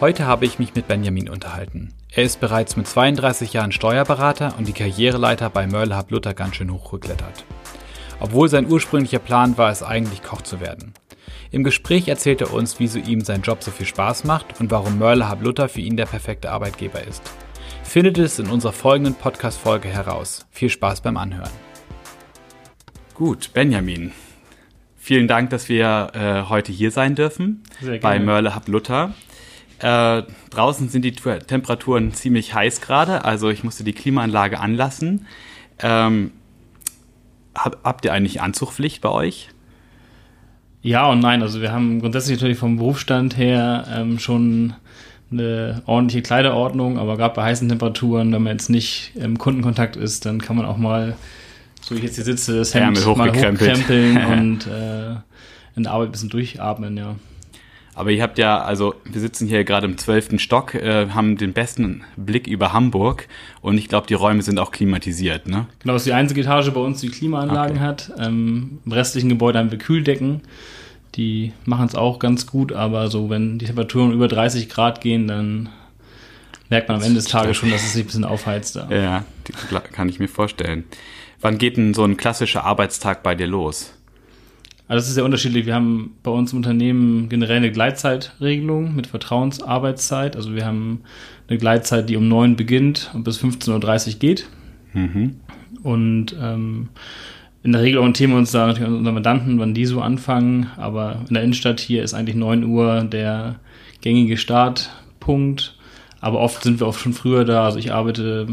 Heute habe ich mich mit Benjamin unterhalten. Er ist bereits mit 32 Jahren Steuerberater und die Karriereleiter bei Mörle Luther ganz schön hochgeklettert. Obwohl sein ursprünglicher Plan war, es eigentlich Koch zu werden. Im Gespräch erzählt er uns, wieso ihm sein Job so viel Spaß macht und warum Mörle Luther für ihn der perfekte Arbeitgeber ist. Findet es in unserer folgenden Podcast-Folge heraus. Viel Spaß beim Anhören. Gut, Benjamin. Vielen Dank, dass wir äh, heute hier sein dürfen bei Mörle Hub Luther. Äh, draußen sind die Temperaturen ziemlich heiß gerade, also ich musste die Klimaanlage anlassen. Ähm, hab, habt ihr eigentlich Anzugpflicht bei euch? Ja und nein. Also wir haben grundsätzlich natürlich vom Berufsstand her ähm, schon eine ordentliche Kleiderordnung, aber gerade bei heißen Temperaturen, wenn man jetzt nicht im Kundenkontakt ist, dann kann man auch mal, so wie ich jetzt hier sitze, das Hemd mal hochkrempeln und äh, in der Arbeit ein bisschen durchatmen, ja. Aber ihr habt ja, also wir sitzen hier gerade im zwölften Stock, äh, haben den besten Blick über Hamburg und ich glaube, die Räume sind auch klimatisiert, ne? Genau, das ist die einzige Etage bei uns, die Klimaanlagen okay. hat. Ähm, Im restlichen Gebäude haben wir Kühldecken. Die machen es auch ganz gut, aber so, wenn die Temperaturen über 30 Grad gehen, dann merkt man am Ende des Tages schon, dass es sich ein bisschen aufheizt. Da. Ja, kann ich mir vorstellen. Wann geht denn so ein klassischer Arbeitstag bei dir los? Also das ist sehr unterschiedlich. Wir haben bei uns im Unternehmen generell eine Gleitzeitregelung mit Vertrauensarbeitszeit. Also wir haben eine Gleitzeit, die um 9 beginnt und bis 15.30 Uhr geht. Mhm. Und ähm, in der Regel orientieren wir uns da natürlich an unseren Mandanten, wann die so anfangen. Aber in der Innenstadt hier ist eigentlich 9 Uhr der gängige Startpunkt. Aber oft sind wir auch schon früher da. Also ich arbeite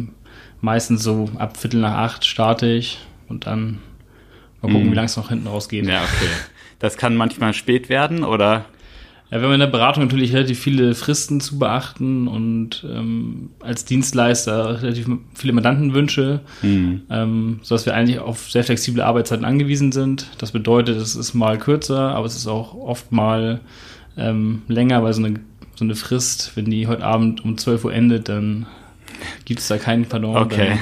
meistens so ab Viertel nach acht starte ich und dann Mal gucken, mm. wie lange es noch hinten rausgeht. Ja, okay. Das kann manchmal spät werden, oder? Ja, wir haben in der Beratung natürlich relativ viele Fristen zu beachten und ähm, als Dienstleister relativ viele Mandantenwünsche, mhm. ähm, sodass wir eigentlich auf sehr flexible Arbeitszeiten angewiesen sind. Das bedeutet, es ist mal kürzer, aber es ist auch oft mal ähm, länger, weil so eine, so eine Frist, wenn die heute Abend um 12 Uhr endet, dann gibt es da keinen Pardon. Okay. Dann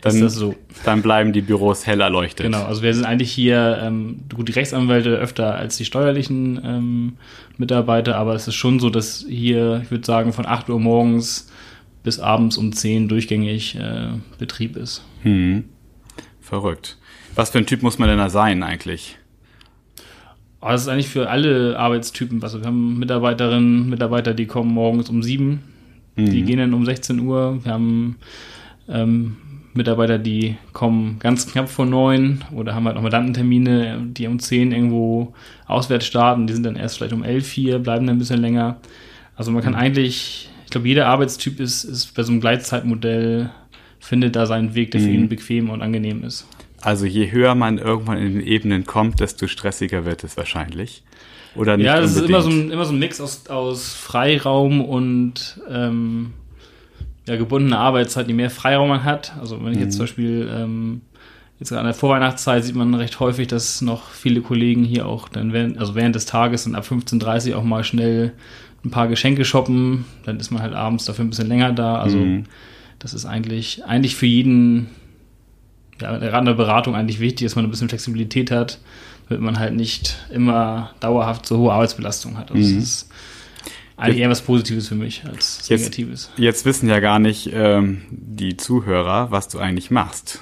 dann, ist das so. Dann bleiben die Büros hell erleuchtet. Genau, also wir sind eigentlich hier, ähm, gut, die Rechtsanwälte öfter als die steuerlichen ähm, Mitarbeiter, aber es ist schon so, dass hier, ich würde sagen, von 8 Uhr morgens bis abends um 10 durchgängig äh, Betrieb ist. Hm. Verrückt. Was für ein Typ muss man denn da sein eigentlich? Oh, das ist eigentlich für alle Arbeitstypen. Also wir haben Mitarbeiterinnen, Mitarbeiter, die kommen morgens um 7, mhm. die gehen dann um 16 Uhr. Wir haben ähm, Mitarbeiter, die kommen ganz knapp vor neun oder haben halt noch Mandantentermine, die um zehn irgendwo auswärts starten. Die sind dann erst vielleicht um elf hier, bleiben dann ein bisschen länger. Also man kann mhm. eigentlich, ich glaube, jeder Arbeitstyp ist, ist bei so einem Gleitzeitmodell, findet da seinen Weg, der für ihn mhm. bequem und angenehm ist. Also je höher man irgendwann in den Ebenen kommt, desto stressiger wird es wahrscheinlich. Oder nicht? Ja, das unbedingt? ist immer so ein, immer so ein Mix aus, aus Freiraum und ähm, ja, gebundene Arbeitszeit, je mehr Freiraum man hat. Also wenn ich jetzt mhm. zum Beispiel ähm, jetzt an der Vorweihnachtszeit sieht man recht häufig, dass noch viele Kollegen hier auch dann während, also während des Tages und ab 15.30 Uhr auch mal schnell ein paar Geschenke shoppen. Dann ist man halt abends dafür ein bisschen länger da. Also mhm. das ist eigentlich, eigentlich für jeden, ja, gerade in der Beratung eigentlich wichtig, dass man ein bisschen Flexibilität hat, damit man halt nicht immer dauerhaft so hohe Arbeitsbelastung hat. Also mhm. das ist eigentlich eher was Positives für mich als jetzt, Negatives. Jetzt wissen ja gar nicht ähm, die Zuhörer, was du eigentlich machst.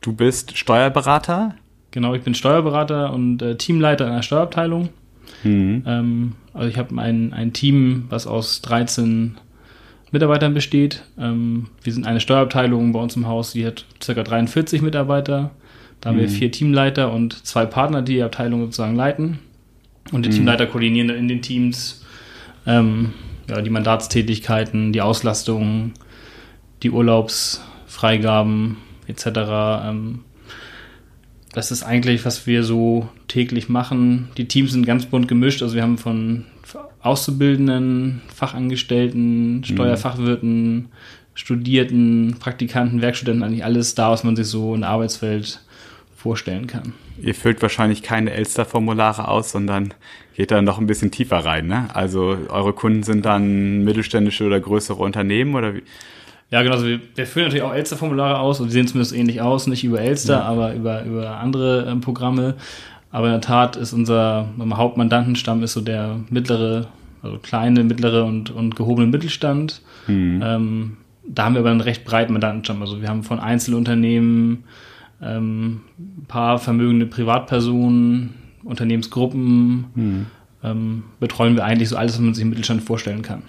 Du bist Steuerberater? Genau, ich bin Steuerberater und äh, Teamleiter einer Steuerabteilung. Mhm. Ähm, also ich habe ein, ein Team, was aus 13 Mitarbeitern besteht. Ähm, wir sind eine Steuerabteilung bei uns im Haus, die hat ca. 43 Mitarbeiter. Da haben mhm. wir vier Teamleiter und zwei Partner, die die Abteilung sozusagen leiten. Und die mhm. Teamleiter koordinieren in den Teams ähm, ja, die Mandatstätigkeiten, die Auslastung, die Urlaubsfreigaben etc. Ähm, das ist eigentlich, was wir so täglich machen. Die Teams sind ganz bunt gemischt. Also wir haben von Auszubildenden, Fachangestellten, mhm. Steuerfachwirten, Studierten, Praktikanten, Werkstudenten, eigentlich alles da, was man sich so in der Arbeitswelt vorstellen kann. Ihr füllt wahrscheinlich keine Elster-Formulare aus, sondern geht da noch ein bisschen tiefer rein. Ne? Also eure Kunden sind dann mittelständische oder größere Unternehmen oder wie? Ja, genau. Also wir, wir füllen natürlich auch Elster-Formulare aus und die sehen zumindest ähnlich aus, nicht über Elster, ja. aber über, über andere ähm, Programme. Aber in der Tat ist unser Hauptmandantenstamm ist so der mittlere also kleine, mittlere und, und gehobenen Mittelstand. Mhm. Ähm, da haben wir aber einen recht breiten Mandantenstamm. Also wir haben von Einzelunternehmen, ähm, ein paar vermögende Privatpersonen, Unternehmensgruppen, mhm. ähm, betreuen wir eigentlich so alles, was man sich im Mittelstand vorstellen kann.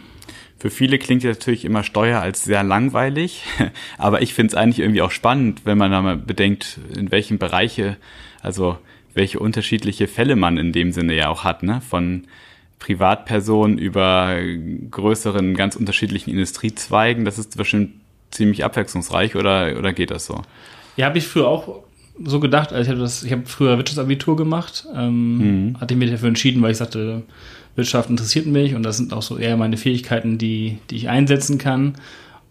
Für viele klingt ja natürlich immer Steuer als sehr langweilig, aber ich finde es eigentlich irgendwie auch spannend, wenn man da mal bedenkt, in welchen Bereiche, also welche unterschiedliche Fälle man in dem Sinne ja auch hat, ne? Von Privatpersonen über größeren, ganz unterschiedlichen Industriezweigen. Das ist bestimmt ziemlich abwechslungsreich oder, oder geht das so? Ja, habe ich früher auch so gedacht. Also ich habe das, ich habe früher Wirtschaftsabitur gemacht, ähm, mhm. hatte mich dafür entschieden, weil ich sagte, Wirtschaft interessiert mich und das sind auch so eher meine Fähigkeiten, die, die ich einsetzen kann.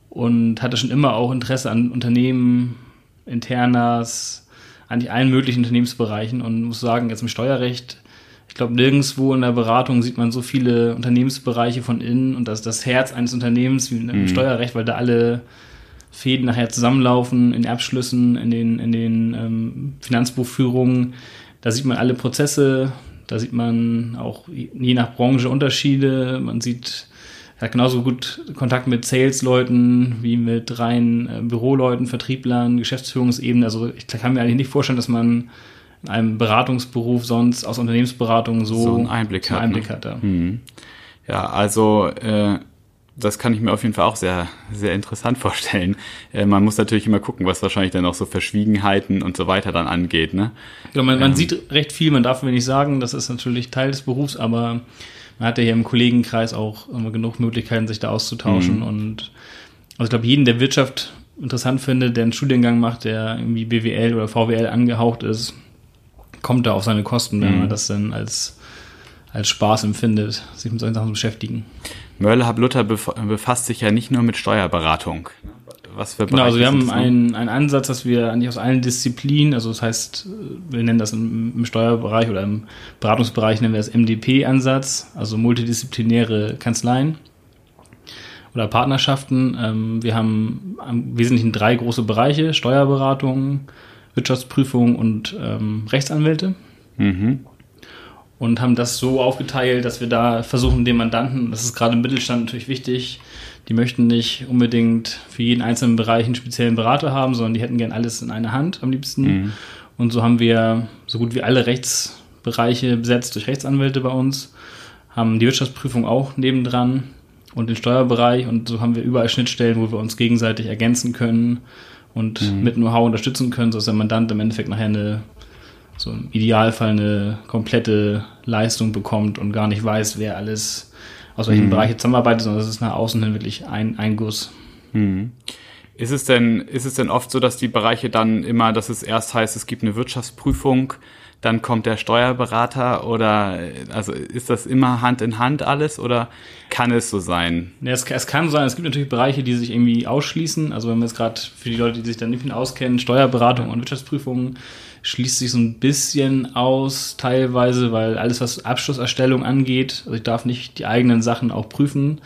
Und hatte schon immer auch Interesse an Unternehmen, Internas, eigentlich allen möglichen Unternehmensbereichen und muss sagen, jetzt im Steuerrecht ich glaube, nirgendwo in der Beratung sieht man so viele Unternehmensbereiche von innen und das das Herz eines Unternehmens wie im mhm. Steuerrecht, weil da alle Fäden nachher zusammenlaufen in Abschlüssen, in den, in den ähm, Finanzbuchführungen. Da sieht man alle Prozesse, da sieht man auch je nach Branche Unterschiede. Man sieht, hat genauso gut Kontakt mit Sales-Leuten wie mit rein äh, Büroleuten, Vertrieblern, Geschäftsführungsebene. Also ich kann mir eigentlich nicht vorstellen, dass man in einem Beratungsberuf sonst aus Unternehmensberatung so, so einen Einblick, so einen Einblick hat. Ne? hat ja. Hm. ja, also äh, das kann ich mir auf jeden Fall auch sehr, sehr interessant vorstellen. Äh, man muss natürlich immer gucken, was wahrscheinlich dann auch so Verschwiegenheiten und so weiter dann angeht. Ne? Ja, man, man ähm. sieht recht viel, man darf mir nicht sagen, das ist natürlich Teil des Berufs, aber man hat ja hier im Kollegenkreis auch immer genug Möglichkeiten, sich da auszutauschen. Mhm. Und also ich glaube, jeden, der Wirtschaft interessant findet, der einen Studiengang macht, der irgendwie BWL oder VWL angehaucht ist, kommt da auf seine Kosten, wenn mhm. man das dann als, als Spaß empfindet, sich mit solchen Sachen zu beschäftigen. Mörle Luther befasst sich ja nicht nur mit Steuerberatung. Was für Bereiche genau, also wir haben einen, einen Ansatz, dass wir eigentlich aus allen Disziplinen, also das heißt, wir nennen das im, im Steuerbereich oder im Beratungsbereich nennen wir das MDP-Ansatz, also multidisziplinäre Kanzleien oder Partnerschaften. Ähm, wir haben im Wesentlichen drei große Bereiche, Steuerberatung, Wirtschaftsprüfung und ähm, Rechtsanwälte. Mhm. Und haben das so aufgeteilt, dass wir da versuchen, den Mandanten, das ist gerade im Mittelstand natürlich wichtig, die möchten nicht unbedingt für jeden einzelnen Bereich einen speziellen Berater haben, sondern die hätten gern alles in einer Hand am liebsten. Mhm. Und so haben wir so gut wie alle Rechtsbereiche besetzt durch Rechtsanwälte bei uns, haben die Wirtschaftsprüfung auch nebendran und den Steuerbereich und so haben wir überall Schnittstellen, wo wir uns gegenseitig ergänzen können und mhm. mit Know-how unterstützen können, sodass der Mandant im Endeffekt nachher eine, so im Idealfall eine komplette Leistung bekommt und gar nicht weiß, wer alles aus welchen mhm. Bereichen zusammenarbeitet, sondern es ist nach außen hin wirklich ein, ein Guss. Mhm. Ist es denn, ist es denn oft so, dass die Bereiche dann immer, dass es erst heißt, es gibt eine Wirtschaftsprüfung, dann kommt der Steuerberater oder also ist das immer Hand in Hand alles oder kann es so sein? Ja, es, es kann sein. Es gibt natürlich Bereiche, die sich irgendwie ausschließen. Also wenn man jetzt gerade für die Leute, die sich dann nicht mehr auskennen, Steuerberatung und Wirtschaftsprüfungen schließt sich so ein bisschen aus teilweise, weil alles was Abschlusserstellung angeht, also ich darf nicht die eigenen Sachen auch prüfen.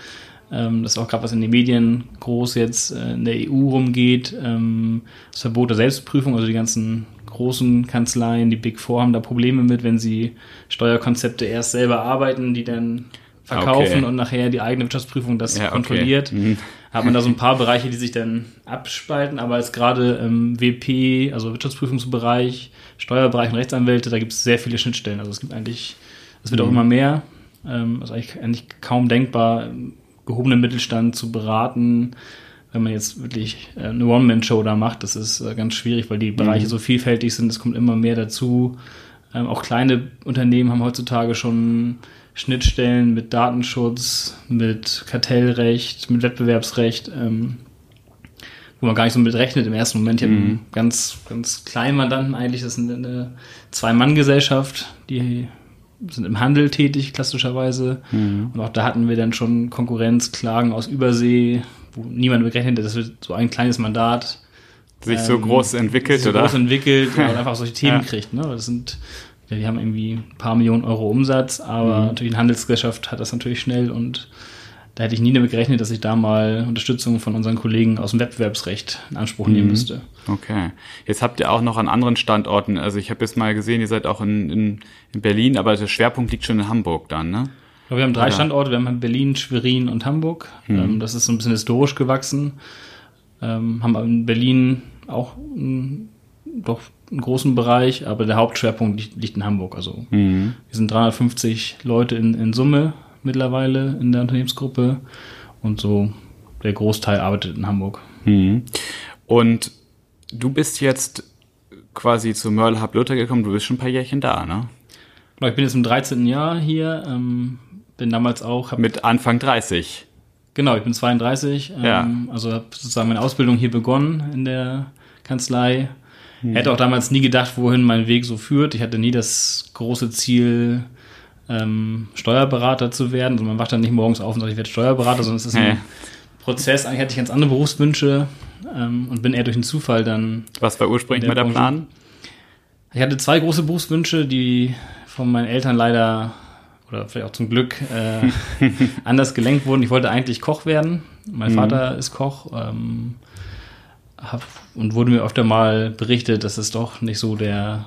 Ähm, das ist auch gerade was in den Medien groß jetzt äh, in der EU rumgeht. Ähm, das Verbot der Selbstprüfung, also die ganzen großen Kanzleien, die Big Four haben da Probleme mit, wenn sie Steuerkonzepte erst selber arbeiten, die dann verkaufen okay. und nachher die eigene Wirtschaftsprüfung das ja, kontrolliert. Okay. Mhm. Hat man da so ein paar Bereiche, die sich dann abspalten, aber jetzt gerade im WP, also Wirtschaftsprüfungsbereich, Steuerbereich und Rechtsanwälte, da gibt es sehr viele Schnittstellen. Also es gibt eigentlich, es wird mhm. auch immer mehr. Ähm, ist eigentlich, eigentlich kaum denkbar, gehobenen Mittelstand zu beraten, wenn man jetzt wirklich äh, eine One-Man-Show da macht, das ist äh, ganz schwierig, weil die Bereiche mhm. so vielfältig sind, es kommt immer mehr dazu. Ähm, auch kleine Unternehmen haben heutzutage schon Schnittstellen mit Datenschutz, mit Kartellrecht, mit Wettbewerbsrecht, ähm, wo man gar nicht so mit rechnet im ersten Moment. Ich mhm. habe einen ganz, ganz kleinen Mandanten eigentlich, das ist eine Zwei-Mann-Gesellschaft, die sind im Handel tätig, klassischerweise. Mhm. Und auch da hatten wir dann schon Konkurrenzklagen aus Übersee, wo niemand gerechnet hat, dass wir so ein kleines Mandat sich ähm, so groß entwickelt, so oder? groß entwickelt und einfach solche Themen ja. kriegt. Ne? Das sind, ja, die haben irgendwie ein paar Millionen Euro Umsatz, aber mhm. natürlich eine Handelsgesellschaft hat das natürlich schnell und da hätte ich nie damit gerechnet, dass ich da mal Unterstützung von unseren Kollegen aus dem Wettbewerbsrecht in Anspruch nehmen mhm. müsste. Okay. Jetzt habt ihr auch noch an anderen Standorten, also ich habe jetzt mal gesehen, ihr seid auch in, in, in Berlin, aber der Schwerpunkt liegt schon in Hamburg dann, ne? wir haben drei Oder? Standorte. Wir haben Berlin, Schwerin und Hamburg. Mhm. Ähm, das ist so ein bisschen historisch gewachsen. Ähm, haben in Berlin auch doch einen großen Bereich, aber der Hauptschwerpunkt liegt, liegt in Hamburg. Also mhm. wir sind 350 Leute in, in Summe mittlerweile in der Unternehmensgruppe und so der Großteil arbeitet in Hamburg. Mhm. Und du bist jetzt quasi zu Merle Hub Luther gekommen, du bist schon ein paar Jährchen da, ne? Ich bin jetzt im 13. Jahr hier, ähm, bin damals auch... Mit Anfang 30. Genau, ich bin 32, ähm, ja. also habe sozusagen meine Ausbildung hier begonnen in der Kanzlei. Hm. Hätte auch damals nie gedacht, wohin mein Weg so führt. Ich hatte nie das große Ziel, ähm, Steuerberater zu werden. Also man wacht dann nicht morgens auf und sagt, ich werde Steuerberater, sondern es ist ein ja. Prozess. Eigentlich hatte ich ganz andere Berufswünsche ähm, und bin eher durch einen Zufall dann. Was war ursprünglich mal der Plan? Ich hatte zwei große Berufswünsche, die von meinen Eltern leider oder vielleicht auch zum Glück äh, anders gelenkt wurden. Ich wollte eigentlich Koch werden. Mein mhm. Vater ist Koch. Ähm, hab, und wurde mir öfter mal berichtet, dass es doch nicht so der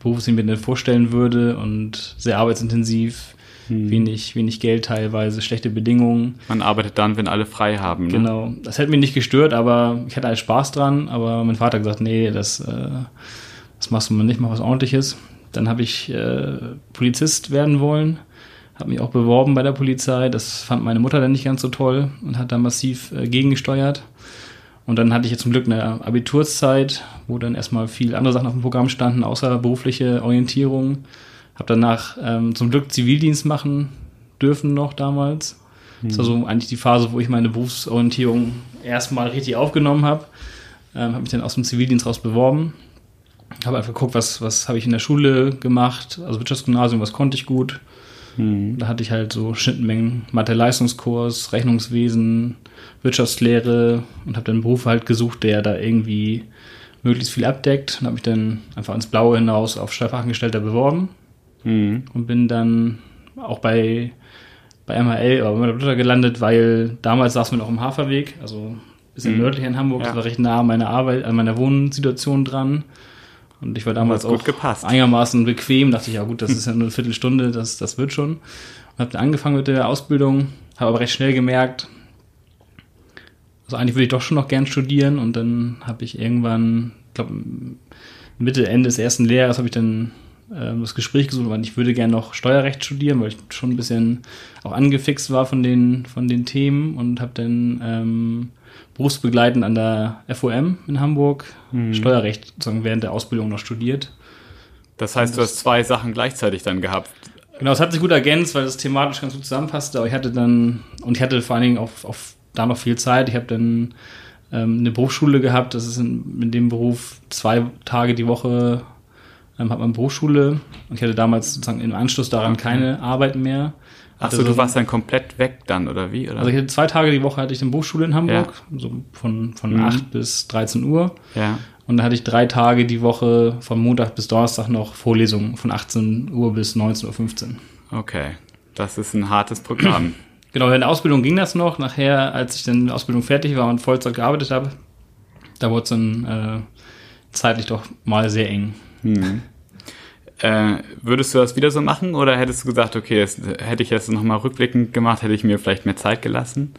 Beruf ist, den ich mir vorstellen würde und sehr arbeitsintensiv, mhm. wenig, wenig Geld teilweise, schlechte Bedingungen. Man arbeitet dann, wenn alle frei haben. Ne? Genau. Das hätte mich nicht gestört, aber ich hatte halt Spaß dran. Aber mein Vater hat gesagt, nee, das, äh, das machst du mal nicht, mach was ordentliches. Dann habe ich äh, Polizist werden wollen habe mich auch beworben bei der Polizei. Das fand meine Mutter dann nicht ganz so toll und hat da massiv äh, gegengesteuert. Und dann hatte ich jetzt zum Glück eine Abiturszeit, wo dann erstmal viel andere Sachen auf dem Programm standen, außer berufliche Orientierung. Habe danach ähm, zum Glück Zivildienst machen dürfen noch damals. Mhm. Das war so eigentlich die Phase, wo ich meine Berufsorientierung erstmal richtig aufgenommen habe. Ähm, habe mich dann aus dem Zivildienst raus beworben. Habe einfach geguckt, was, was habe ich in der Schule gemacht, also Wirtschaftsgymnasium, was konnte ich gut Mhm. Da hatte ich halt so Schnittmengen, Mathe-Leistungskurs, Rechnungswesen, Wirtschaftslehre und habe dann einen Beruf halt gesucht, der da irgendwie möglichst viel abdeckt und habe mich dann einfach ins Blaue hinaus auf Steuerfachangestellter beworben mhm. und bin dann auch bei, bei MHL oder bei Luther gelandet, weil damals saßen wir noch im Haferweg, also ein bisschen mhm. nördlich in Hamburg, ja. das war recht nah an meiner Arbeit, an meiner Wohnsituation dran. Und ich war damals auch gepasst. einigermaßen bequem, dachte ich, ja gut, das ist ja nur eine Viertelstunde, das, das wird schon. Und habe dann angefangen mit der Ausbildung, habe aber recht schnell gemerkt, also eigentlich würde ich doch schon noch gern studieren und dann habe ich irgendwann, ich glaube Mitte, Ende des ersten Lehrjahres habe ich dann äh, das Gespräch gesucht, weil ich würde gerne noch Steuerrecht studieren, weil ich schon ein bisschen auch angefixt war von den, von den Themen und habe dann ähm, berufsbegleitend an der FOM in Hamburg mhm. Steuerrecht sozusagen während der Ausbildung noch studiert. Das heißt, du hast zwei Sachen gleichzeitig dann gehabt. Genau, es hat sich gut ergänzt, weil das thematisch ganz gut zusammenpasste. Aber ich hatte dann, und ich hatte vor allen Dingen auch, auch da noch viel Zeit. Ich habe dann ähm, eine Berufsschule gehabt. Das ist in, in, dem Beruf zwei Tage die Woche ähm, hat man Berufsschule. Und ich hatte damals sozusagen im Anschluss daran keine Arbeit mehr. Achso, du warst dann komplett weg dann, oder wie? Oder? Also ich hatte zwei Tage die Woche hatte ich eine Buchschule in Hamburg, ja. so von, von mhm. 8 bis 13 Uhr. Ja. Und dann hatte ich drei Tage die Woche von Montag bis Donnerstag noch Vorlesungen von 18 Uhr bis 19.15 Uhr. Okay, das ist ein hartes Programm. Genau, in der Ausbildung ging das noch. Nachher, als ich dann in der Ausbildung fertig war und Vollzeit gearbeitet habe, da wurde es dann äh, zeitlich doch mal sehr eng. Mhm. Äh, würdest du das wieder so machen oder hättest du gesagt, okay, das hätte ich jetzt nochmal rückblickend gemacht, hätte ich mir vielleicht mehr Zeit gelassen?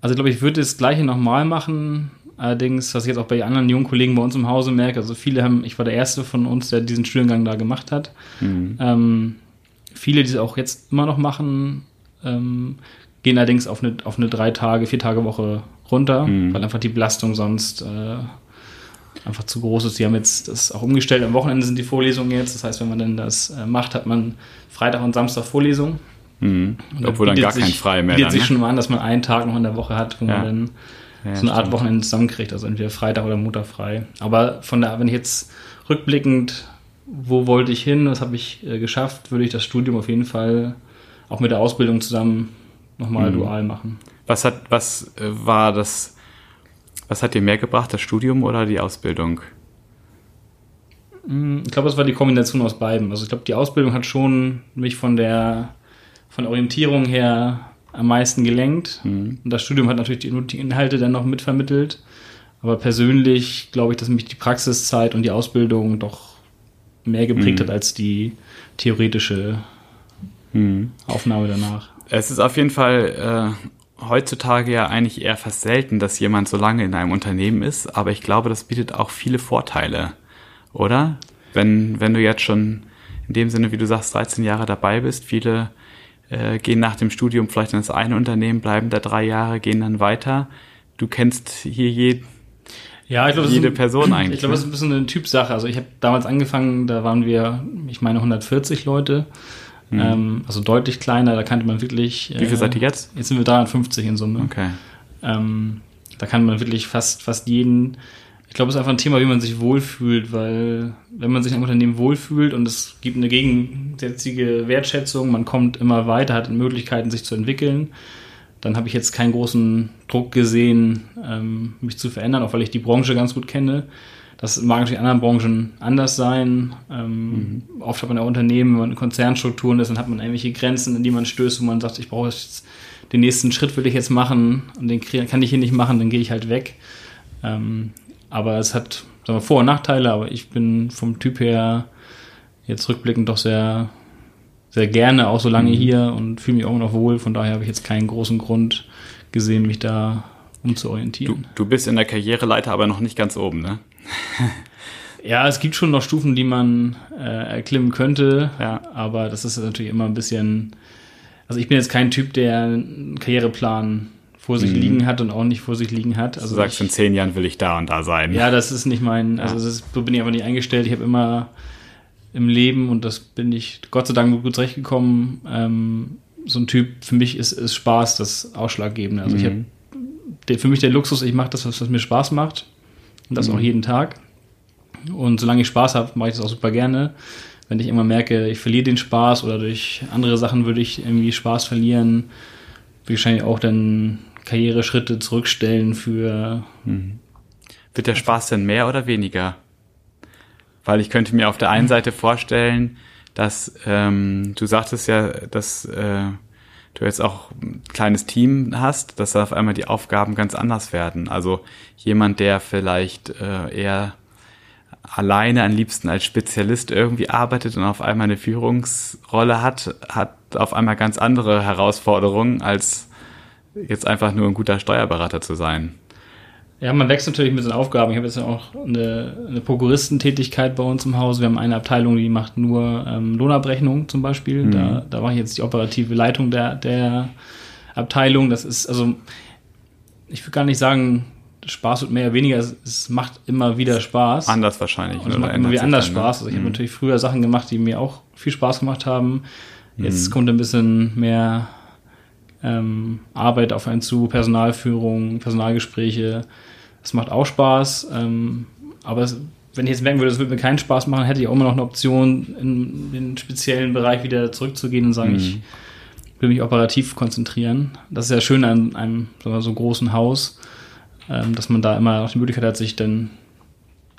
Also ich glaube, ich würde das gleiche nochmal machen. Allerdings, was ich jetzt auch bei anderen jungen Kollegen bei uns im Hause merke, also viele haben, ich war der Erste von uns, der diesen Studiengang da gemacht hat. Mhm. Ähm, viele, die es auch jetzt immer noch machen, ähm, gehen allerdings auf eine, auf eine drei Tage, vier Tage Woche runter, mhm. weil einfach die Belastung sonst äh, einfach zu groß ist. Die haben jetzt das auch umgestellt. Am Wochenende sind die Vorlesungen jetzt. Das heißt, wenn man dann das äh, macht, hat man Freitag und Samstag Vorlesungen. Mhm. Obwohl dann gar sich, kein Frei mehr. Bietet sich ne? schon mal an, dass man einen Tag noch in der Woche hat, wo ja. man dann ja, so eine Art Wochenende zusammenkriegt. Also entweder Freitag oder Montag frei. Aber von der, wenn ich jetzt rückblickend, wo wollte ich hin, was habe ich äh, geschafft, würde ich das Studium auf jeden Fall auch mit der Ausbildung zusammen nochmal mhm. dual machen. Was hat, was äh, war das was hat dir mehr gebracht, das Studium oder die Ausbildung? Mm, ich glaube, es war die Kombination aus beiden. Also ich glaube, die Ausbildung hat schon mich von der von der Orientierung her am meisten gelenkt. Mhm. Und das Studium hat natürlich die Inhalte dann noch mitvermittelt. Aber persönlich glaube ich, dass mich die Praxiszeit und die Ausbildung doch mehr geprägt mhm. hat als die theoretische mhm. Aufnahme danach. Es ist auf jeden Fall äh, heutzutage ja eigentlich eher fast selten, dass jemand so lange in einem Unternehmen ist, aber ich glaube, das bietet auch viele Vorteile, oder? Wenn, wenn du jetzt schon in dem Sinne, wie du sagst, 13 Jahre dabei bist, viele äh, gehen nach dem Studium vielleicht in das eine Unternehmen, bleiben da drei Jahre, gehen dann weiter. Du kennst hier je, ja, ich glaub, jede ein, Person eigentlich. Ich glaube, das ist ein bisschen eine Typsache. Also ich habe damals angefangen, da waren wir, ich meine, 140 Leute. Mhm. Ähm, also deutlich kleiner, da kannte man wirklich. Wie viel äh, seid ihr jetzt? Jetzt sind wir 350 in Summe. Okay. Ähm, da kann man wirklich fast, fast jeden ich glaube, es ist einfach ein Thema, wie man sich wohlfühlt, weil wenn man sich im Unternehmen wohlfühlt und es gibt eine gegensätzliche Wertschätzung, man kommt immer weiter, hat Möglichkeiten, sich zu entwickeln, dann habe ich jetzt keinen großen Druck gesehen, ähm, mich zu verändern, auch weil ich die Branche ganz gut kenne. Das mag natürlich in anderen Branchen anders sein. Ähm, mhm. Oft hat man ja Unternehmen, wenn man in Konzernstrukturen ist, dann hat man irgendwelche Grenzen, in die man stößt, wo man sagt, ich brauche jetzt den nächsten Schritt will ich jetzt machen und den kann ich hier nicht machen, dann gehe ich halt weg. Ähm, aber es hat sagen wir, Vor- und Nachteile, aber ich bin vom Typ her jetzt rückblickend doch sehr, sehr gerne auch so lange mhm. hier und fühle mich auch noch wohl. Von daher habe ich jetzt keinen großen Grund gesehen, mich da umzuorientieren. Du, du bist in der Karriereleiter aber noch nicht ganz oben, ne? ja, es gibt schon noch Stufen, die man äh, erklimmen könnte, ja. aber das ist natürlich immer ein bisschen. Also ich bin jetzt kein Typ, der einen Karriereplan vor sich mhm. liegen hat und auch nicht vor sich liegen hat. Also du sagst, ich, in zehn Jahren will ich da und da sein. Ja, das ist nicht mein, also ist, so bin ich aber nicht eingestellt. Ich habe immer im Leben und das bin ich Gott sei Dank gut zurechtgekommen. Ähm, so ein Typ, für mich ist, ist Spaß das Ausschlaggebende. Also mhm. ich habe für mich der Luxus, ich mache das, was, was, mir Spaß macht. Und das mhm. auch jeden Tag. Und solange ich Spaß habe, mache ich das auch super gerne. Wenn ich immer merke, ich verliere den Spaß oder durch andere Sachen würde ich irgendwie Spaß verlieren, würde ich wahrscheinlich auch dann Karriereschritte zurückstellen für. Hm. Wird der Spaß denn mehr oder weniger? Weil ich könnte mir auf der einen Seite vorstellen, dass ähm, du sagtest ja, dass äh, du jetzt auch ein kleines Team hast, dass da auf einmal die Aufgaben ganz anders werden. Also jemand, der vielleicht äh, eher alleine am liebsten als Spezialist irgendwie arbeitet und auf einmal eine Führungsrolle hat, hat auf einmal ganz andere Herausforderungen als jetzt einfach nur ein guter Steuerberater zu sein. Ja, man wächst natürlich mit den Aufgaben. Ich habe jetzt ja auch eine, eine Prokuristentätigkeit bei uns im Haus. Wir haben eine Abteilung, die macht nur ähm, Lohnabrechnung zum Beispiel. Mhm. Da, da mache ich jetzt die operative Leitung der, der Abteilung. Das ist, also, ich würde gar nicht sagen, Spaß wird mehr oder weniger. Es, es macht immer wieder Spaß. Anders wahrscheinlich. Und es macht immer wieder anders ne? Spaß. Also ich mhm. habe natürlich früher Sachen gemacht, die mir auch viel Spaß gemacht haben. Jetzt mhm. kommt ein bisschen mehr ähm, Arbeit auf einen zu, Personalführung, Personalgespräche. Das macht auch Spaß. Ähm, aber es, wenn ich jetzt merken würde, das würde mir keinen Spaß machen, hätte ich auch immer noch eine Option, in den speziellen Bereich wieder zurückzugehen und sagen, mhm. ich will mich operativ konzentrieren. Das ist ja schön an einem so großen Haus, ähm, dass man da immer noch die Möglichkeit hat, sich dann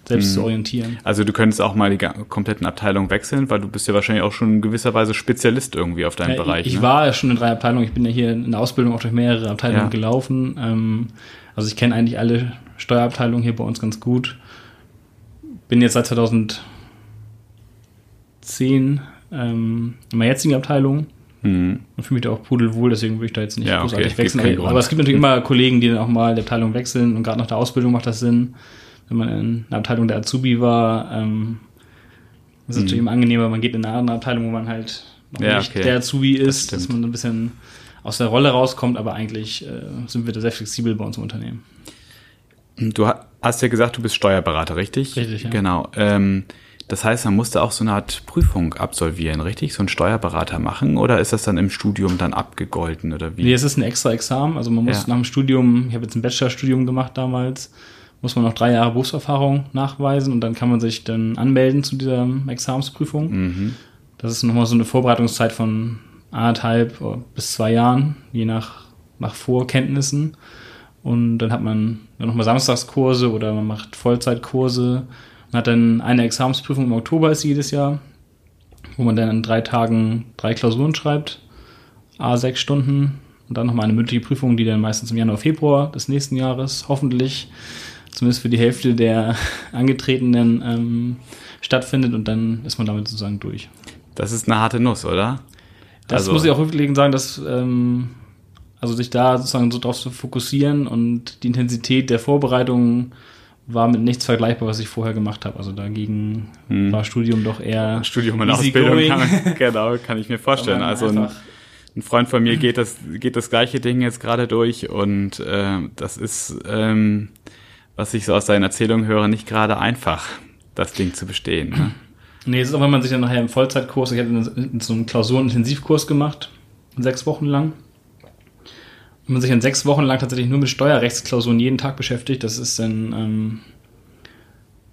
selbst mhm. zu orientieren. Also du könntest auch mal die kompletten Abteilungen wechseln, weil du bist ja wahrscheinlich auch schon in gewisser Weise Spezialist irgendwie auf deinem ja, Bereich. Ich, ne? war ja schon in drei Abteilungen. Ich bin ja hier in der Ausbildung auch durch mehrere Abteilungen ja. gelaufen. Ähm, also ich kenne eigentlich alle Steuerabteilungen hier bei uns ganz gut. Bin jetzt seit 2010 ähm, in meiner jetzigen Abteilung. Mhm. Und fühle mich da auch pudelwohl, deswegen würde ich da jetzt nicht ja, großartig okay. wechseln. Aber, aber es gibt natürlich immer Kollegen, die dann auch mal die Abteilung wechseln und gerade nach der Ausbildung macht das Sinn wenn man in einer Abteilung der Azubi war, ähm, ist es mhm. natürlich immer angenehmer, man geht in eine andere Abteilung, wo man halt noch ja, nicht okay. der Azubi ist, das dass man ein bisschen aus der Rolle rauskommt, aber eigentlich äh, sind wir da sehr flexibel bei uns im Unternehmen. Du hast ja gesagt, du bist Steuerberater, richtig? Richtig, ja. Genau. Ähm, das heißt, man musste auch so eine Art Prüfung absolvieren, richtig? So einen Steuerberater machen oder ist das dann im Studium dann abgegolten oder wie? Nee, es ist ein extra Examen. Also man muss ja. nach dem Studium, ich habe jetzt ein Bachelorstudium gemacht damals, muss man noch drei Jahre Berufserfahrung nachweisen und dann kann man sich dann anmelden zu dieser Examensprüfung. Mhm. Das ist nochmal so eine Vorbereitungszeit von anderthalb bis zwei Jahren, je nach, nach Vorkenntnissen. Und dann hat man dann nochmal Samstagskurse oder man macht Vollzeitkurse und hat dann eine Examensprüfung im Oktober ist jedes Jahr, wo man dann in drei Tagen drei Klausuren schreibt, a sechs Stunden und dann nochmal eine mündliche Prüfung, die dann meistens im Januar, Februar des nächsten Jahres hoffentlich zumindest für die Hälfte der Angetretenen ähm, stattfindet und dann ist man damit sozusagen durch. Das ist eine harte Nuss, oder? Das Also- muss ich auch rückblickend sagen, dass ähm, also sich da sozusagen so drauf zu fokussieren und die Intensität der Vorbereitung war mit nichts vergleichbar, was ich vorher gemacht habe. Also dagegen Hm. war Studium doch eher Studium und Ausbildung kann, genau, kann ich mir vorstellen. Also ein, ein Freund von mir geht das, geht das gleiche Ding jetzt gerade durch und äh, das ist, ähm, was ich so aus seinen Erzählungen höre, nicht gerade einfach, das Ding zu bestehen. Ne? Nee, es ist auch, wenn man sich dann nachher im Vollzeitkurs, ich hatte so einen Klausurenintensivkurs gemacht, sechs Wochen lang. Wenn man sich dann sechs Wochen lang tatsächlich nur mit Steuerrechtsklausuren jeden Tag beschäftigt, das ist dann ähm,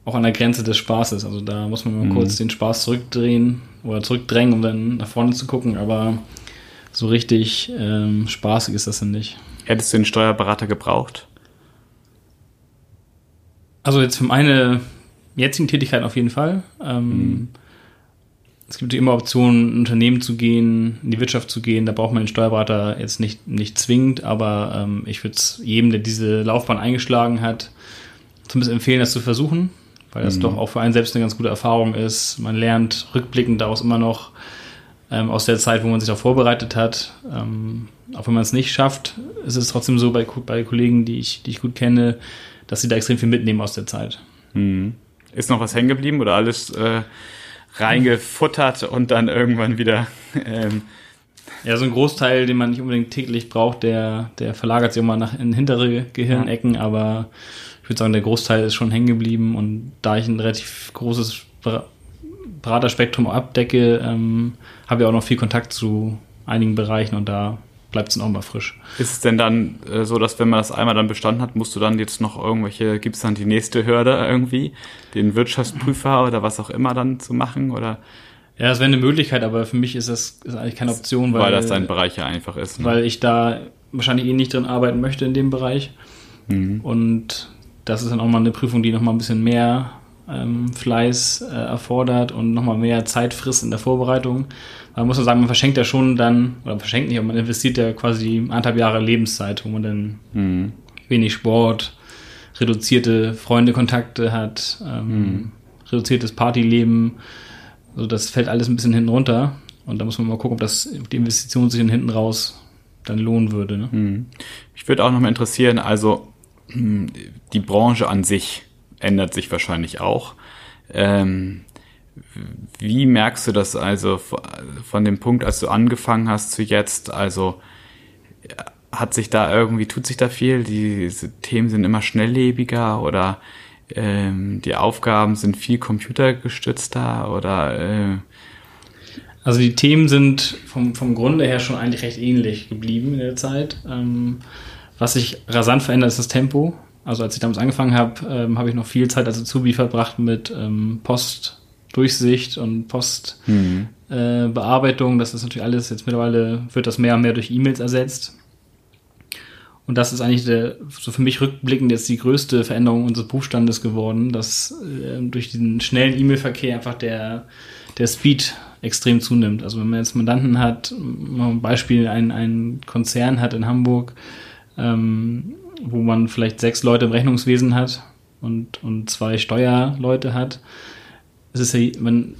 auch an der Grenze des Spaßes. Also da muss man mal Mhm. kurz den Spaß zurückdrehen oder zurückdrängen, um dann nach vorne zu gucken, aber so richtig ähm, spaßig ist das dann nicht. Hättest du den Steuerberater gebraucht? Also jetzt für meine jetzigen Tätigkeiten auf jeden Fall. Ähm, Es gibt immer Optionen, in ein Unternehmen zu gehen, in die Wirtschaft zu gehen. Da braucht man den Steuerberater jetzt nicht, nicht zwingend, aber ähm, ich würde es jedem, der diese Laufbahn eingeschlagen hat, zumindest empfehlen, das zu versuchen, weil das doch auch für einen selbst eine ganz gute Erfahrung ist. Man lernt rückblickend daraus immer noch ähm, aus der Zeit, wo man sich darauf vorbereitet hat. Ähm, auch wenn man es nicht schafft, ist es trotzdem so bei, bei Kollegen, die ich, die ich gut kenne, dass sie da extrem viel mitnehmen aus der Zeit. Hm. Ist noch was hängen geblieben oder alles äh, reingefuttert und dann irgendwann wieder ähm, Ja, so ein Großteil, den man nicht unbedingt täglich braucht, der, der verlagert sich immer nach in hintere Gehirnecken, aber ich würde sagen, der Großteil ist schon hängen geblieben und da ich ein relativ großes Beraterspektrum abdecke, ähm, habe ich auch noch viel Kontakt zu einigen Bereichen und da bleibt es dann auch mal frisch. Ist es denn dann äh, so, dass wenn man das einmal dann bestanden hat, musst du dann jetzt noch irgendwelche, gibt es dann die nächste Hürde irgendwie, den Wirtschaftsprüfer oder was auch immer dann zu machen oder Ja, das wäre eine Möglichkeit, aber für mich ist das ist eigentlich keine Option, weil, weil, das dein Bereich ja einfach ist? Ne? weil ich da wahrscheinlich eh nicht drin arbeiten möchte in dem Bereich. Mhm. Und das ist dann auch mal eine Prüfung, die nochmal ein bisschen mehr ähm, Fleiß äh, erfordert und nochmal mehr Zeit frisst in der Vorbereitung. Man muss man sagen, man verschenkt ja schon dann, oder verschenkt nicht, aber man investiert ja quasi anderthalb Jahre Lebenszeit, wo man dann Mhm. wenig Sport, reduzierte Freundekontakte hat, ähm, reduziertes Partyleben. Also das fällt alles ein bisschen hinten runter. Und da muss man mal gucken, ob das die Investition sich dann hinten raus dann lohnen würde. Ne? Mhm. Ich würde auch noch mal interessieren, also mh, die Branche an sich ändert sich wahrscheinlich auch. Ähm, wie merkst du das also von dem Punkt, als du angefangen hast zu jetzt? Also hat sich da irgendwie, tut sich da viel? Diese Themen sind immer schnelllebiger oder ähm, die Aufgaben sind viel computergestützter oder äh, Also die Themen sind vom, vom Grunde her schon eigentlich recht ähnlich geblieben in der Zeit. Ähm, was sich rasant verändert, ist das Tempo. Also als ich damals angefangen habe, ähm, habe ich noch viel Zeit als Azubi verbracht mit ähm, Postdurchsicht und Postbearbeitung. Äh, Bearbeitung. das ist natürlich alles, jetzt mittlerweile wird das mehr und mehr durch E-Mails ersetzt. Und das ist eigentlich der, so für mich rückblickend jetzt die größte Veränderung unseres Berufsstandes geworden, dass äh, durch diesen schnellen E-Mail-Verkehr einfach der, der Speed extrem zunimmt. Also wenn man jetzt Mandanten hat, mal ein Beispiel, ein, ein Konzern hat in Hamburg, ähm, wo man vielleicht sechs Leute im Rechnungswesen hat und, und zwei Steuerleute hat, es ist ja, man,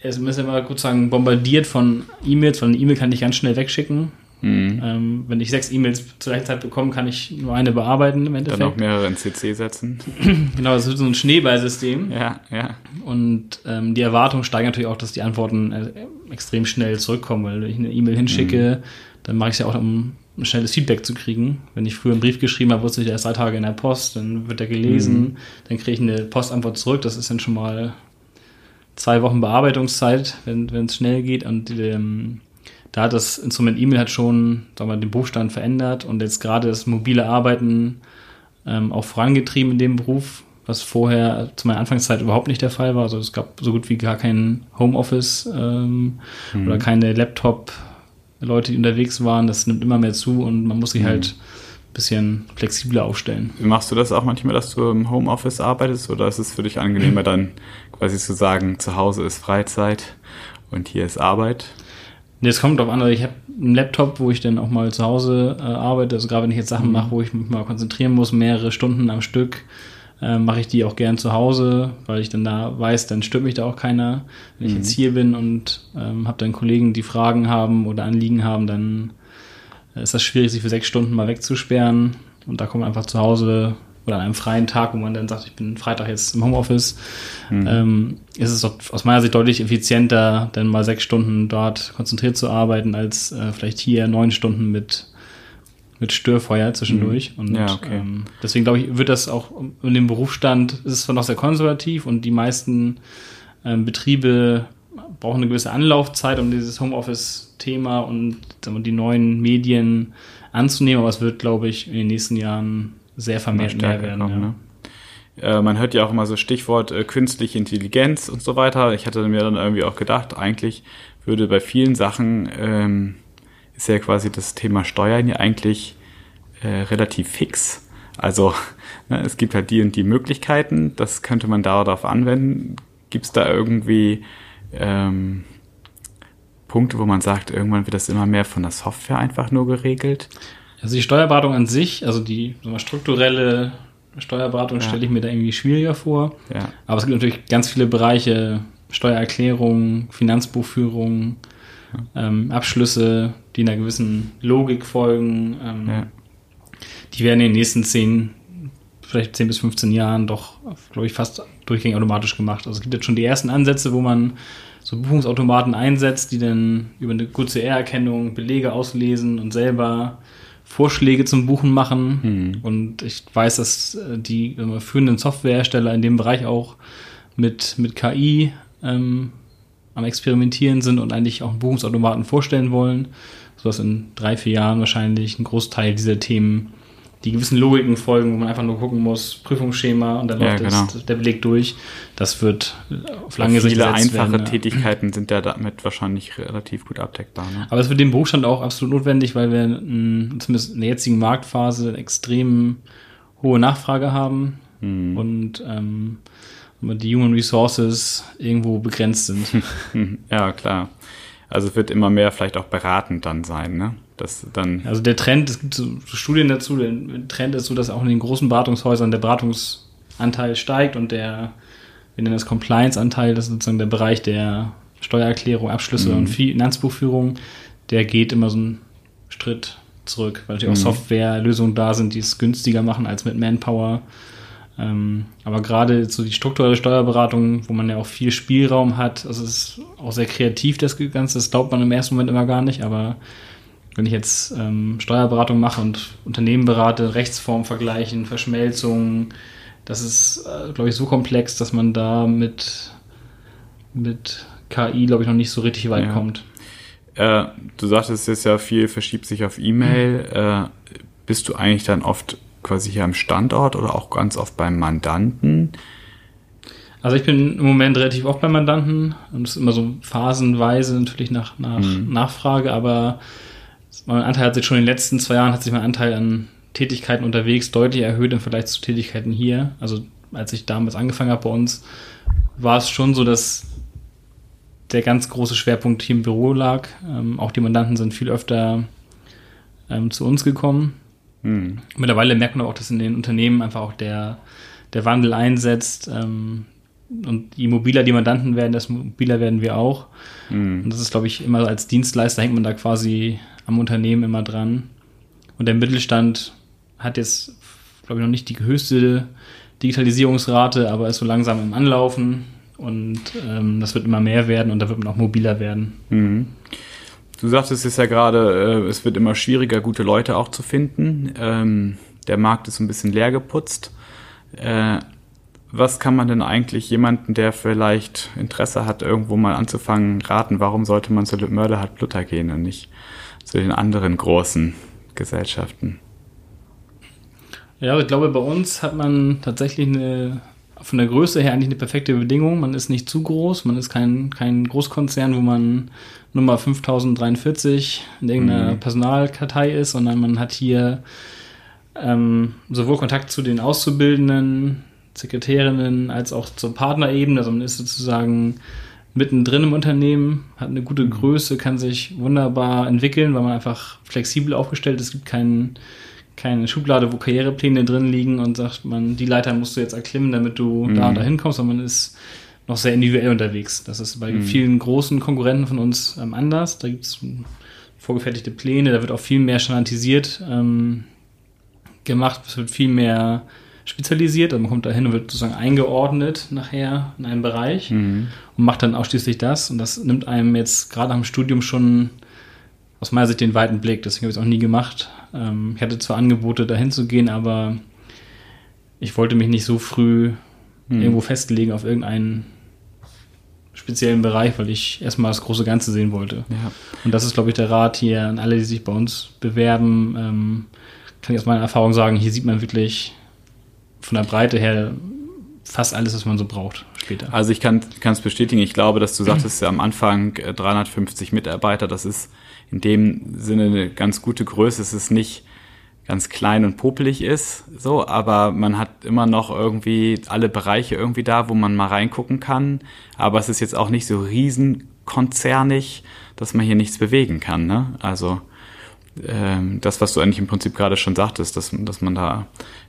es ist ja immer gut sagen, bombardiert von E-Mails, weil eine E-Mail kann ich ganz schnell wegschicken. mh, Ähm, wenn ich sechs E-Mails zur gleichen Zeit bekomme, kann ich nur eine bearbeiten im dann auch Endeffekt. mehrere in CC setzen. Genau, das ist so ein Schneeballsystem. Ja, ja. Und ähm, die Erwartungen steigen natürlich auch, dass die Antworten äh, extrem schnell zurückkommen, weil wenn ich eine E-Mail hinschicke, dann mache ich es ja auch, um ein schnelles Feedback zu kriegen. Wenn ich früher einen Brief geschrieben habe, wusste ich, der ist drei Tage in der Post, dann wird er gelesen, dann kriege ich eine Postantwort zurück. Das ist dann schon mal zwei Wochen Bearbeitungszeit, wenn es schnell geht. Und ähm, da hat das Instrument E-Mail hat schon sagen wir, mal, den Berufsstand verändert und jetzt gerade das mobile Arbeiten ähm, auch vorangetrieben in dem Beruf, was vorher zu meiner Anfangszeit überhaupt nicht der Fall war. Also es gab so gut wie gar kein Homeoffice ähm, oder keine Laptop-Leute, die unterwegs waren. Das nimmt immer mehr zu und man muss sich halt ein bisschen flexibler aufstellen. Machst du das auch manchmal, dass du im Homeoffice arbeitest oder ist es für dich angenehmer, dann quasi zu sagen, zu Hause ist Freizeit und hier ist Arbeit? Nee, es kommt drauf an, also ich habe einen Laptop, wo ich dann auch mal zu Hause äh, arbeite, also gerade wenn ich jetzt Sachen mache, wo ich mich mal konzentrieren muss, mehrere Stunden am Stück, äh, mache ich die auch gern zu Hause, weil ich dann da weiß, dann stört mich da auch keiner. Wenn ich jetzt hier bin und ähm, habe dann Kollegen, die Fragen haben oder Anliegen haben, dann ist das schwierig, sich für sechs Stunden mal wegzusperren. Und da kommt man einfach zu Hause oder an einem freien Tag, wo man dann sagt, ich bin Freitag jetzt im Homeoffice, mhm. ähm, ist es aus meiner Sicht deutlich effizienter, dann mal sechs Stunden dort konzentriert zu arbeiten, als äh, vielleicht hier neun Stunden mit mit Störfeuer zwischendurch. Mhm. Und ja, okay. ähm, deswegen glaube ich, wird das auch in dem Berufsstand, ist es zwar noch sehr konservativ und die meisten ähm, Betriebe brauchen eine gewisse Anlaufzeit, um dieses Homeoffice-Thema und die neuen Medien anzunehmen, aber es wird, glaube ich, in den nächsten Jahren sehr vermehrt mehr werden. Kommen, ja. ne? Äh, man hört ja auch immer so Stichwort äh, künstliche Intelligenz und so weiter. Ich hatte mir dann irgendwie auch gedacht, eigentlich würde bei vielen Sachen ähm, ist ja quasi das Thema Steuern ja eigentlich äh, relativ fix. Also ne, es gibt halt die und die Möglichkeiten, das könnte man darauf anwenden. Gibt es da irgendwie ähm, Punkte, wo man sagt, irgendwann wird das immer mehr von der Software einfach nur geregelt? Also die Steuerberatung an sich, also die mal, strukturelle Steuerberatung ja. stelle ich mir da irgendwie schwieriger vor. Ja. Aber es gibt natürlich ganz viele Bereiche, Steuererklärung, Finanzbuchführung, ähm, Abschlüsse, die einer gewissen Logik folgen. Ähm, ja. Die werden in den nächsten zehn, vielleicht zehn bis 15 Jahren doch, glaube ich, fast durchgängig automatisch gemacht. Also es gibt jetzt schon die ersten Ansätze, wo man so Buchungsautomaten einsetzt, die dann über eine QCR-Erkennung Belege auslesen und selber Vorschläge zum Buchen machen. Mhm. Und ich weiß, dass äh, die führenden Softwarehersteller in dem Bereich auch mit, mit KI ähm, am Experimentieren sind und eigentlich auch einen Buchungsautomaten vorstellen wollen, sodass in drei, vier Jahren wahrscheinlich ein Großteil dieser Themen die gewissen Logiken folgen, wo man einfach nur gucken muss, Prüfungsschema und dann läuft ja, genau. der Beleg durch. Das wird auf lange Sicht. Viele einfache werden, Tätigkeiten sind ja damit wahrscheinlich relativ gut abdeckbar. Ne? Aber es wird dem Berufsstand auch absolut notwendig, weil wir m, zumindest in der jetzigen Marktphase eine extrem hohe Nachfrage haben hm. und ähm, die Human Resources irgendwo begrenzt sind. ja, klar. Also es wird immer mehr vielleicht auch beratend dann sein, ne? Das dann also der Trend, es gibt so Studien dazu, der Trend ist so, dass auch in den großen Beratungshäusern der Beratungsanteil steigt und der, wir nennen das Compliance-Anteil, das ist sozusagen der Bereich der Steuererklärung, Abschlüsse mhm. und Finanzbuchführung, der geht immer so einen Schritt zurück, weil natürlich mhm. auch Softwarelösungen da sind, die es günstiger machen als mit Manpower. Ähm, aber gerade so die strukturelle Steuerberatung, wo man ja auch viel Spielraum hat, also es ist auch sehr kreativ, das Ganze, das glaubt man im ersten Moment immer gar nicht, aber wenn ich jetzt ähm, Steuerberatung mache und Unternehmen berate, Rechtsform vergleichen, Verschmelzungen, das ist, äh, glaube ich, so komplex, dass man da mit, mit KI, glaube ich, noch nicht so richtig weit ja. kommt. Äh, du sagtest jetzt ja, viel verschiebt sich auf E-Mail. Mhm. Äh, bist du eigentlich dann oft quasi hier am Standort oder auch ganz oft beim Mandanten? Also ich bin im Moment relativ oft beim Mandanten und es ist immer so phasenweise natürlich nach, nach mhm. Nachfrage, aber mein Anteil hat sich schon in den letzten zwei Jahren hat sich mein Anteil an Tätigkeiten unterwegs deutlich erhöht im Vergleich zu Tätigkeiten hier. Also als ich damals angefangen habe bei uns, war es schon so, dass der ganz große Schwerpunkt hier im Büro lag. Ähm, auch die Mandanten sind viel öfter ähm, zu uns gekommen. Mhm. Mittlerweile merkt man auch, dass in den Unternehmen einfach auch der, der Wandel einsetzt. Ähm, und je mobiler die Mandanten werden, desto mobiler werden wir auch. Mhm. Und das ist, glaube ich, immer als Dienstleister hängt man da quasi am Unternehmen immer dran. Und der Mittelstand hat jetzt, glaube ich, noch nicht die höchste Digitalisierungsrate, aber ist so langsam im Anlaufen. Und ähm, das wird immer mehr werden und da wird man auch mobiler werden. Mhm. Du sagtest es ja gerade, äh, es wird immer schwieriger, gute Leute auch zu finden. Ähm, der Markt ist ein bisschen leer geputzt. Äh, was kann man denn eigentlich jemanden, der vielleicht Interesse hat, irgendwo mal anzufangen, raten? Warum sollte man zu Mörderhard Luther gehen und nicht zu den anderen großen Gesellschaften? Ja, ich glaube, bei uns hat man tatsächlich eine von der Größe her eigentlich eine perfekte Bedingung. Man ist nicht zu groß, man ist kein, kein Großkonzern, wo man Nummer 5043 in irgendeiner mhm. Personalkartei ist, sondern man hat hier ähm, sowohl Kontakt zu den Auszubildenden, Sekretärinnen als auch zur Partnerebene. Also man ist sozusagen mittendrin im Unternehmen, hat eine gute. Größe, kann sich wunderbar entwickeln, weil man einfach flexibel aufgestellt ist. Es gibt keinen keine Schublade, wo Karrierepläne drin liegen und sagt man, die Leiter musst du jetzt erklimmen, damit du mhm. da und da hinkommst, sondern man ist noch sehr individuell unterwegs. Das ist bei mhm. vielen großen Konkurrenten von uns ähm, anders. Da gibt es vorgefertigte Pläne, da wird auch viel mehr standardisiert ähm, gemacht, es wird viel mehr spezialisiert, also man kommt da hin und wird sozusagen eingeordnet nachher in einen Bereich mhm. und macht dann ausschließlich das und das nimmt einem jetzt gerade am Studium schon aus meiner Sicht den weiten Blick, deswegen habe ich es auch nie gemacht. Ähm, ich hatte zwar Angebote dahin zu gehen, aber ich wollte mich nicht so früh mhm. irgendwo festlegen auf irgendeinen speziellen Bereich, weil ich erstmal das große Ganze sehen wollte. Ja. Und das ist, glaube ich, der Rat hier an alle, die sich bei uns bewerben. Ähm, kann ich aus meiner Erfahrung sagen, hier sieht man wirklich von der Breite her fast alles, was man so braucht später. Also ich kann es bestätigen. Ich glaube, dass du sagtest ja am Anfang 350 äh, Mitarbeiter. Das ist in dem Sinne eine ganz gute Größe. Es ist nicht ganz klein und popelig ist, so, aber man hat immer noch irgendwie alle Bereiche irgendwie da, wo man mal reingucken kann. Aber es ist jetzt auch nicht so riesenkonzernig, dass man hier nichts bewegen kann. Ne? Also ähm, das, was du eigentlich im Prinzip gerade schon sagtest, dass, dass man da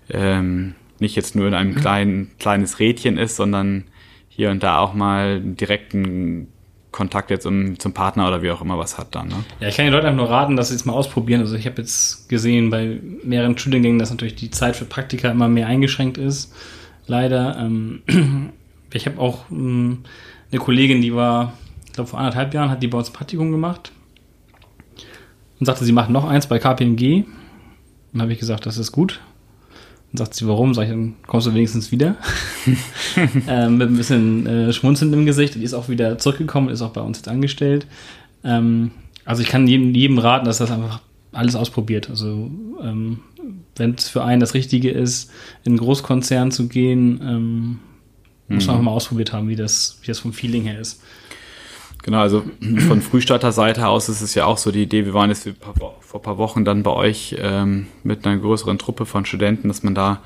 ähm, nicht jetzt nur in einem kleinen kleines Rädchen ist, sondern hier und da auch mal direkten Kontakt jetzt um, zum Partner oder wie auch immer was hat dann. Ne? Ja, ich kann den Leuten einfach nur raten, dass sie es mal ausprobieren. Also ich habe jetzt gesehen bei mehreren Studiengängen, dass natürlich die Zeit für Praktika immer mehr eingeschränkt ist. Leider. Ähm, ich habe auch ähm, eine Kollegin, die war, ich glaube vor anderthalb Jahren, hat die bei uns ein Praktikum gemacht und sagte, sie macht noch eins bei KPMG. Dann habe ich gesagt, das ist gut. Dann sagt sie, warum? Sag ich, dann kommst du wenigstens wieder. ähm, mit ein bisschen äh, Schmunzeln im Gesicht. Die ist auch wieder zurückgekommen, ist auch bei uns jetzt angestellt. Ähm, also ich kann jedem, jedem raten, dass das einfach alles ausprobiert. Also ähm, wenn es für einen das Richtige ist, in einen Großkonzern zu gehen, ähm, muss man mhm. auch mal ausprobiert haben, wie das, wie das vom Feeling her ist. Genau, also von Frühstarter-Seite aus ist es ja auch so die Idee, wir waren jetzt vor ein paar Wochen dann bei euch ähm, mit einer größeren Truppe von Studenten, dass man da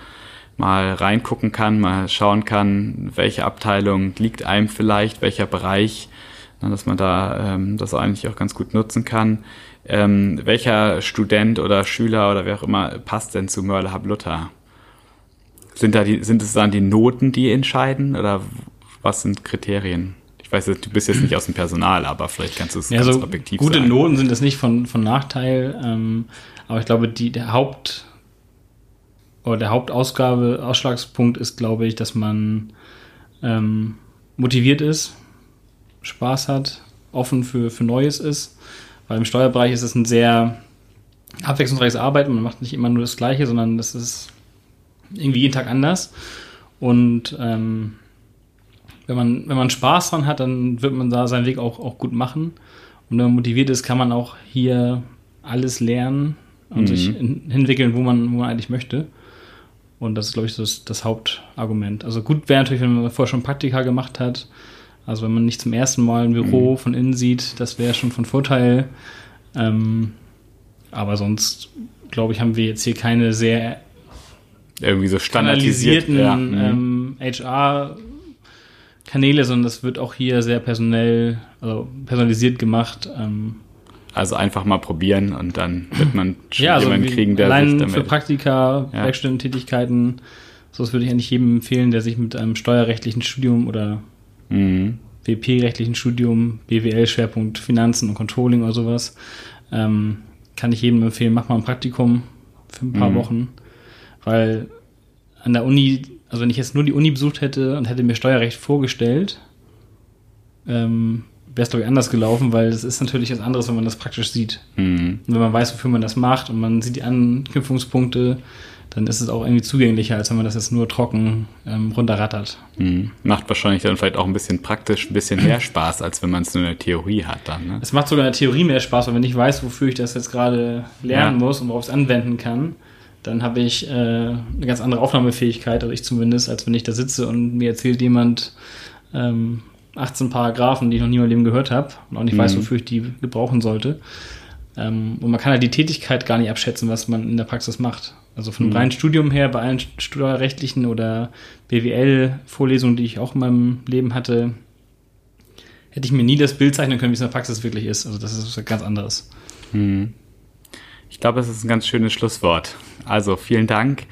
mal reingucken kann, mal schauen kann, welche Abteilung liegt einem vielleicht, welcher Bereich, dass man da ähm, das eigentlich auch ganz gut nutzen kann. Ähm, welcher Student oder Schüler oder wer auch immer passt denn zu Mörle Hub Luther? Sind, da die, sind es dann die Noten, die entscheiden oder was sind Kriterien? Weiß, du bist jetzt nicht aus dem Personal, aber vielleicht kannst du es ja, ganz so objektiv gute sagen. Gute Noten sind das nicht von, von Nachteil, ähm, aber ich glaube, die, der Haupt oder der Hauptausgabe, Ausschlagspunkt ist, glaube ich, dass man ähm, motiviert ist, Spaß hat, offen für, für Neues ist. Weil im Steuerbereich ist es ein sehr abwechslungsreiches Arbeiten. Man macht nicht immer nur das Gleiche, sondern das ist irgendwie jeden Tag anders. Und ähm, wenn man, wenn man Spaß dran hat, dann wird man da seinen Weg auch, auch gut machen. Und wenn man motiviert ist, kann man auch hier alles lernen und mhm. sich in, hinwickeln, wo man, wo man eigentlich möchte. Und das ist, glaube ich, das, das Hauptargument. Also gut wäre natürlich, wenn man vorher schon Praktika gemacht hat. Also wenn man nicht zum ersten Mal ein Büro mhm. von innen sieht, das wäre schon von Vorteil. Ähm, aber sonst, glaube ich, haben wir jetzt hier keine sehr irgendwie so standardisierten ja. ähm, HR- Kanäle, sondern das wird auch hier sehr personell, also personalisiert gemacht. Ähm, also einfach mal probieren und dann wird man ja, also jemanden kriegen, der allein sich damit... für Praktika, ja. Werkstudententätigkeiten, so das würde ich eigentlich jedem empfehlen, der sich mit einem steuerrechtlichen Studium oder mhm. WP-rechtlichen Studium, BWL-Schwerpunkt Finanzen und Controlling oder sowas, ähm, kann ich jedem empfehlen, mach mal ein Praktikum für ein paar mhm. Wochen, weil an der Uni also wenn ich jetzt nur die Uni besucht hätte und hätte mir Steuerrecht vorgestellt, ähm, wäre es, glaube ich, anders gelaufen, weil es ist natürlich was anderes, wenn man das praktisch sieht. Mhm. Und wenn man weiß, wofür man das macht und man sieht die Anknüpfungspunkte, dann ist es auch irgendwie zugänglicher, als wenn man das jetzt nur trocken ähm, runterrattert. Mhm. Macht wahrscheinlich dann vielleicht auch ein bisschen praktisch, ein bisschen mehr Spaß, als wenn man es nur in der Theorie hat dann. Ne? Es macht sogar in der Theorie mehr Spaß, weil wenn ich weiß, wofür ich das jetzt gerade lernen ja. muss und worauf ich es anwenden kann, dann habe ich äh, eine ganz andere Aufnahmefähigkeit, also ich zumindest, als wenn ich da sitze und mir erzählt jemand ähm, 18 Paragraphen, die ich noch nie in meinem Leben gehört habe und auch nicht mhm. weiß, wofür ich die gebrauchen sollte. Ähm, und man kann halt die Tätigkeit gar nicht abschätzen, was man in der Praxis macht. Also von mhm. reinen Studium her, bei allen steuerrechtlichen oder BWL-Vorlesungen, die ich auch in meinem Leben hatte, hätte ich mir nie das Bild zeichnen können, wie es in der Praxis wirklich ist. Also das ist was ganz anderes. Mhm Ich glaube, es ist ein ganz schönes Schlusswort. Also vielen Dank,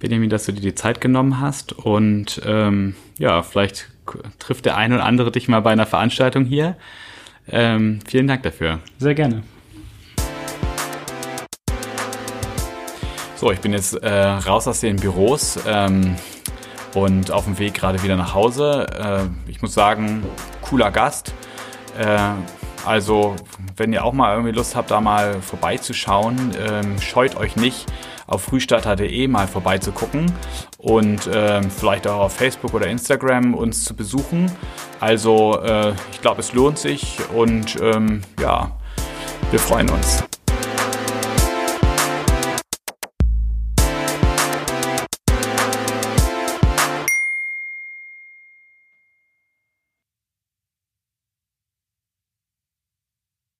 Benjamin, dass du dir die Zeit genommen hast. Und ähm, ja, vielleicht trifft der eine oder andere dich mal bei einer Veranstaltung hier. Ähm, vielen Dank dafür. Sehr gerne. So, ich bin jetzt äh, raus aus den Büros ähm, und auf dem Weg gerade wieder nach Hause. Äh, ich muss sagen, cooler Gast. Äh, also, wenn ihr auch mal irgendwie Lust habt, da mal vorbeizuschauen, ähm, scheut euch nicht, auf frühstarter.de mal vorbeizugucken und ähm, vielleicht auch auf Facebook oder Instagram uns zu besuchen. Also, äh, ich glaube, es lohnt sich und ähm, ja, wir freuen uns.